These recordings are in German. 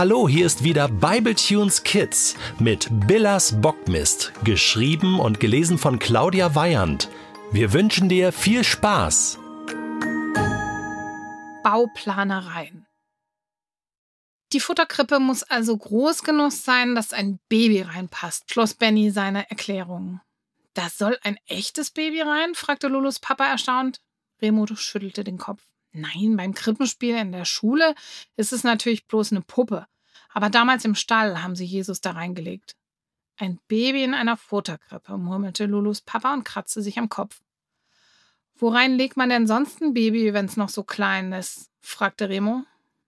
Hallo, hier ist wieder Bibletunes Kids mit Billas Bockmist, geschrieben und gelesen von Claudia Weyand. Wir wünschen dir viel Spaß. Bauplanereien. Die Futterkrippe muss also groß genug sein, dass ein Baby reinpasst, schloss Benny seine Erklärung. Da soll ein echtes Baby rein? fragte Lulus Papa erstaunt. Remo schüttelte den Kopf. Nein, beim Krippenspiel in der Schule ist es natürlich bloß eine Puppe. Aber damals im Stall haben sie Jesus da reingelegt. Ein Baby in einer Futterkrippe, murmelte Lulus Papa und kratzte sich am Kopf. Worein legt man denn sonst ein Baby, wenn es noch so klein ist? fragte Remo.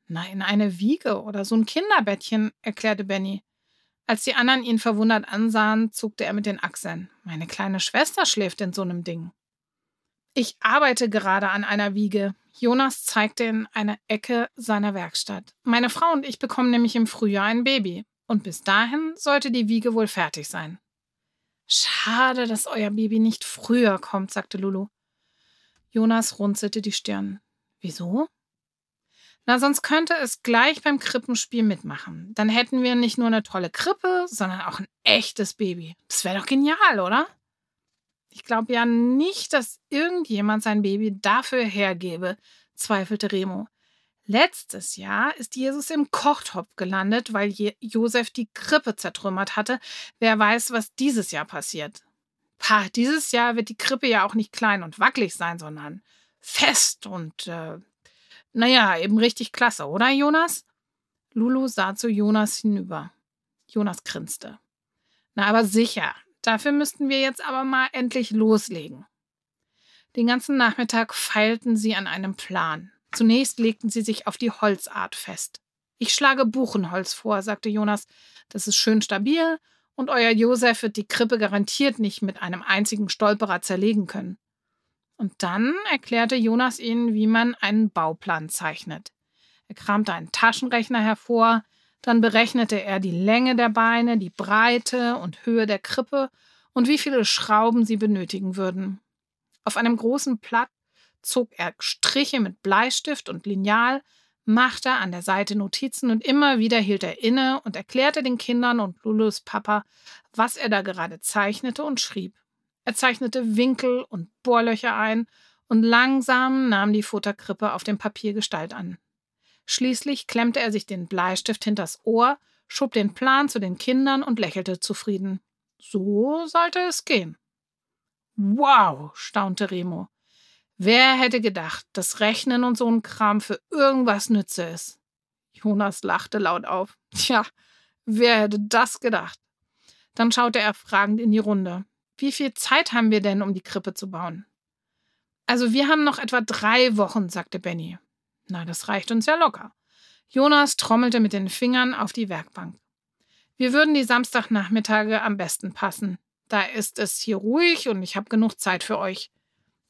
Na, in eine Wiege oder so ein Kinderbettchen, erklärte Benny. Als die anderen ihn verwundert ansahen, zuckte er mit den Achseln. Meine kleine Schwester schläft in so einem Ding. Ich arbeite gerade an einer Wiege. Jonas zeigte in eine Ecke seiner Werkstatt. Meine Frau und ich bekommen nämlich im Frühjahr ein Baby. Und bis dahin sollte die Wiege wohl fertig sein. Schade, dass euer Baby nicht früher kommt, sagte Lulu. Jonas runzelte die Stirn. Wieso? Na, sonst könnte es gleich beim Krippenspiel mitmachen. Dann hätten wir nicht nur eine tolle Krippe, sondern auch ein echtes Baby. Das wäre doch genial, oder? Ich glaube ja nicht, dass irgendjemand sein Baby dafür hergebe, zweifelte Remo. Letztes Jahr ist Jesus im Kochtopf gelandet, weil Josef die Krippe zertrümmert hatte. Wer weiß, was dieses Jahr passiert. Pah, dieses Jahr wird die Krippe ja auch nicht klein und wackelig sein, sondern fest und, äh, naja, eben richtig klasse, oder, Jonas? Lulu sah zu Jonas hinüber. Jonas grinste. Na, aber sicher, Dafür müssten wir jetzt aber mal endlich loslegen. Den ganzen Nachmittag feilten sie an einem Plan. Zunächst legten sie sich auf die Holzart fest. Ich schlage Buchenholz vor, sagte Jonas. Das ist schön stabil und euer Josef wird die Krippe garantiert nicht mit einem einzigen Stolperer zerlegen können. Und dann erklärte Jonas ihnen, wie man einen Bauplan zeichnet. Er kramte einen Taschenrechner hervor, dann berechnete er die Länge der Beine, die Breite und Höhe der Krippe und wie viele Schrauben sie benötigen würden. Auf einem großen Blatt zog er Striche mit Bleistift und Lineal, machte an der Seite Notizen und immer wieder hielt er inne und erklärte den Kindern und Lulus Papa, was er da gerade zeichnete und schrieb. Er zeichnete Winkel und Bohrlöcher ein und langsam nahm die Futterkrippe auf dem Papier Gestalt an. Schließlich klemmte er sich den Bleistift hinters Ohr, schob den Plan zu den Kindern und lächelte zufrieden. So sollte es gehen. Wow, staunte Remo. Wer hätte gedacht, dass Rechnen und so ein Kram für irgendwas nütze ist? Jonas lachte laut auf. Tja, wer hätte das gedacht? Dann schaute er fragend in die Runde. Wie viel Zeit haben wir denn, um die Krippe zu bauen? Also wir haben noch etwa drei Wochen, sagte Benny. Na, das reicht uns ja locker. Jonas trommelte mit den Fingern auf die Werkbank. Wir würden die Samstagnachmittage am besten passen. Da ist es hier ruhig und ich habe genug Zeit für euch.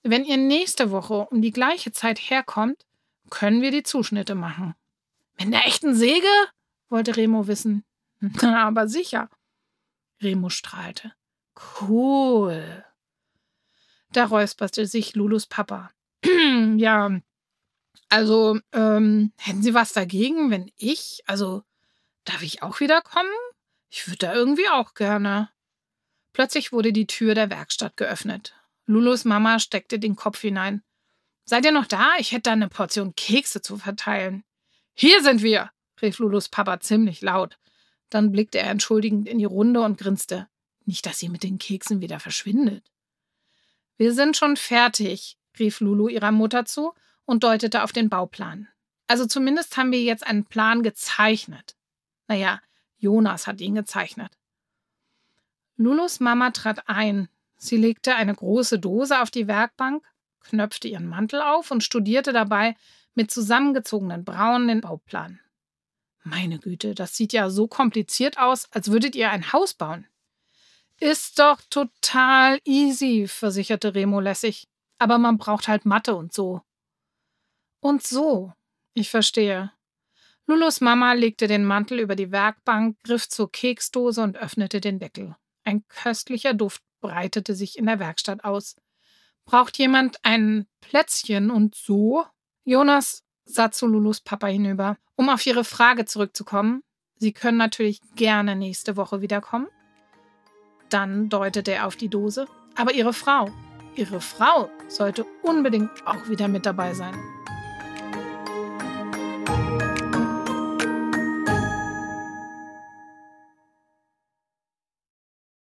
Wenn ihr nächste Woche um die gleiche Zeit herkommt, können wir die Zuschnitte machen. Mit der echten Säge? wollte Remo wissen. Na, aber sicher. Remo strahlte. Cool. Da räusperte sich Lulus Papa. ja, also, ähm, hätten Sie was dagegen, wenn ich, also, darf ich auch wiederkommen? Ich würde da irgendwie auch gerne. Plötzlich wurde die Tür der Werkstatt geöffnet. Lulus Mama steckte den Kopf hinein. Seid ihr noch da? Ich hätte da eine Portion Kekse zu verteilen. Hier sind wir, rief Lulus Papa ziemlich laut. Dann blickte er entschuldigend in die Runde und grinste. Nicht, dass sie mit den Keksen wieder verschwindet. Wir sind schon fertig, rief Lulu ihrer Mutter zu und deutete auf den Bauplan. Also zumindest haben wir jetzt einen Plan gezeichnet. Naja, Jonas hat ihn gezeichnet. Lulus Mama trat ein. Sie legte eine große Dose auf die Werkbank, knöpfte ihren Mantel auf und studierte dabei mit zusammengezogenen Brauen den Bauplan. Meine Güte, das sieht ja so kompliziert aus, als würdet ihr ein Haus bauen. Ist doch total easy, versicherte Remo lässig. Aber man braucht halt Mathe und so. Und so. Ich verstehe. Lulus Mama legte den Mantel über die Werkbank, griff zur Keksdose und öffnete den Deckel. Ein köstlicher Duft breitete sich in der Werkstatt aus. Braucht jemand ein Plätzchen und so? Jonas sah zu Lulus Papa hinüber. Um auf ihre Frage zurückzukommen, Sie können natürlich gerne nächste Woche wiederkommen. Dann deutet er auf die Dose. Aber Ihre Frau, Ihre Frau sollte unbedingt auch wieder mit dabei sein.